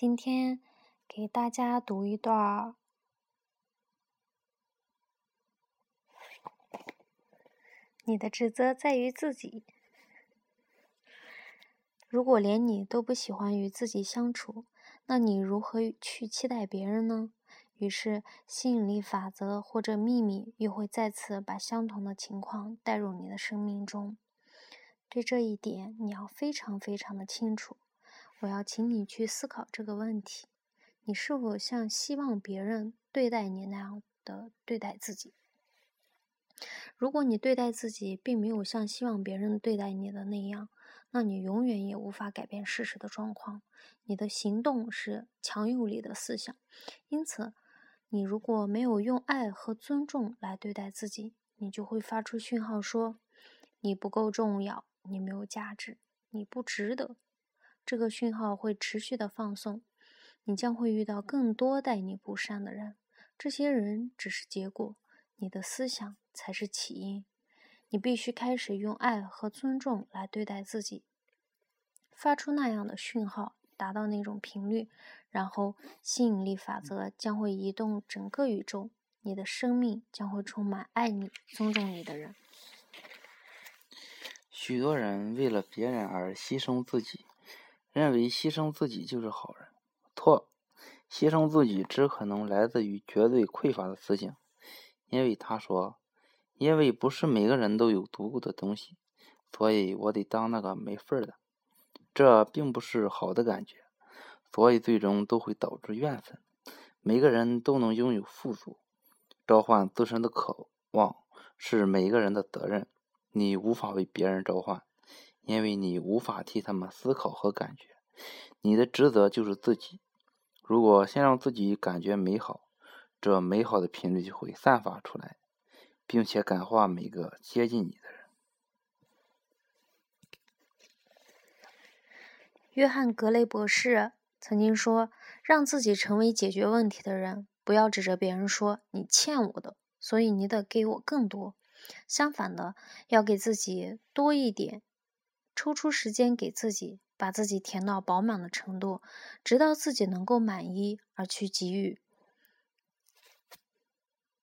今天给大家读一段儿。你的职责在于自己。如果连你都不喜欢与自己相处，那你如何去期待别人呢？于是，吸引力法则或者秘密又会再次把相同的情况带入你的生命中。对这一点，你要非常非常的清楚。我要请你去思考这个问题：你是否像希望别人对待你那样的对待自己？如果你对待自己并没有像希望别人对待你的那样，那你永远也无法改变事实的状况。你的行动是强有力的思想，因此。你如果没有用爱和尊重来对待自己，你就会发出讯号说你不够重要，你没有价值，你不值得。这个讯号会持续的放送，你将会遇到更多待你不善的人。这些人只是结果，你的思想才是起因。你必须开始用爱和尊重来对待自己，发出那样的讯号。达到那种频率，然后吸引力法则将会移动整个宇宙，你的生命将会充满爱你、尊重你的人。许多人为了别人而牺牲自己，认为牺牲自己就是好人。错，牺牲自己只可能来自于绝对匮乏的思想，因为他说：“因为不是每个人都有足够的东西，所以我得当那个没份儿的。”这并不是好的感觉，所以最终都会导致怨愤。每个人都能拥有富足，召唤自身的渴望是每个人的责任。你无法为别人召唤，因为你无法替他们思考和感觉。你的职责就是自己。如果先让自己感觉美好，这美好的频率就会散发出来，并且感化每个接近你的人。约翰·格雷博士曾经说：“让自己成为解决问题的人，不要指着别人说‘你欠我的’，所以你得给我更多。相反的，要给自己多一点，抽出时间给自己，把自己填到饱满的程度，直到自己能够满意而去给予。